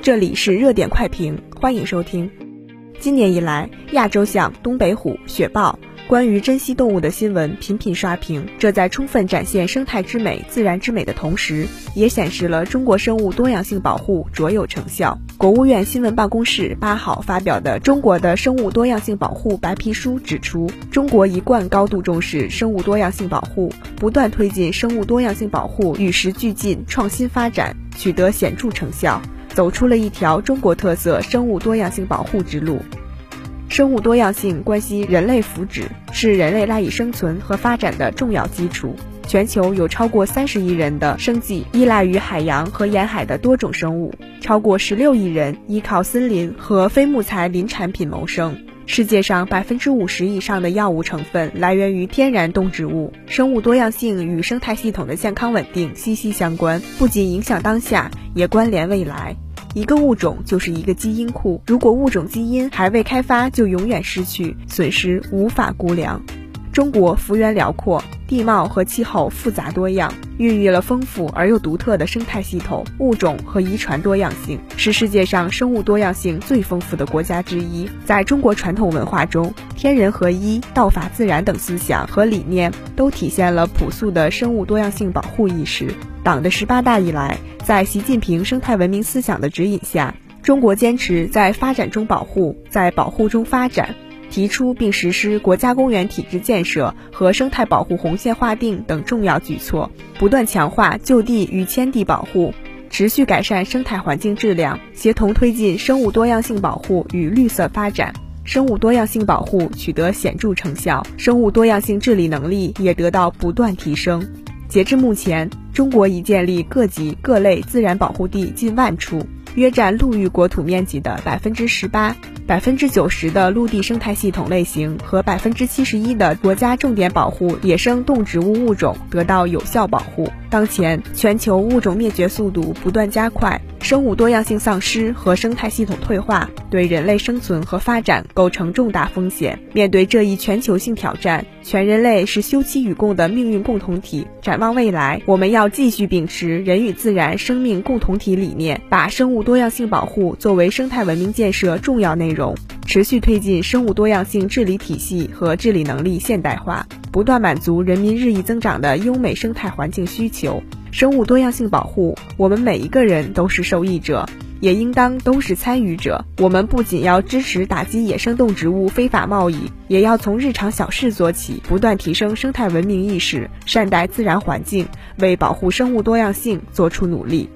这里是热点快评，欢迎收听。今年以来，亚洲象、东北虎、雪豹。关于珍稀动物的新闻频频刷屏，这在充分展现生态之美、自然之美的同时，也显示了中国生物多样性保护卓有成效。国务院新闻办公室八号发表的《中国的生物多样性保护白皮书》指出，中国一贯高度重视生物多样性保护，不断推进生物多样性保护与时俱进、创新发展，取得显著成效，走出了一条中国特色生物多样性保护之路。生物多样性关系人类福祉，是人类赖以生存和发展的重要基础。全球有超过三十亿人的生计依赖于海洋和沿海的多种生物，超过十六亿人依靠森林和非木材林产品谋生。世界上百分之五十以上的药物成分来源于天然动植物。生物多样性与生态系统的健康稳定息息相关，不仅影响当下，也关联未来。一个物种就是一个基因库，如果物种基因还未开发，就永远失去，损失无法估量。中国幅员辽阔，地貌和气候复杂多样，孕育了丰富而又独特的生态系统、物种和遗传多样性，是世界上生物多样性最丰富的国家之一。在中国传统文化中，天人合一、道法自然等思想和理念都体现了朴素的生物多样性保护意识。党的十八大以来，在习近平生态文明思想的指引下，中国坚持在发展中保护，在保护中发展，提出并实施国家公园体制建设和生态保护红线划定等重要举措，不断强化就地与迁地保护，持续改善生态环境质量，协同推进生物多样性保护与绿色发展，生物多样性保护取得显著成效，生物多样性治理能力也得到不断提升。截至目前，中国已建立各级各类自然保护地近万处，约占陆域国土面积的百分之十八。百分之九十的陆地生态系统类型和百分之七十一的国家重点保护野生动植物物种得到有效保护。当前，全球物种灭绝速度不断加快，生物多样性丧失和生态系统退化对人类生存和发展构成重大风险。面对这一全球性挑战，全人类是休戚与共的命运共同体。展望未来，我们要继续秉持人与自然生命共同体理念，把生物多样性保护作为生态文明建设重要内。内容持续推进生物多样性治理体系和治理能力现代化，不断满足人民日益增长的优美生态环境需求。生物多样性保护，我们每一个人都是受益者，也应当都是参与者。我们不仅要支持打击野生动植物非法贸易，也要从日常小事做起，不断提升生态文明意识，善待自然环境，为保护生物多样性做出努力。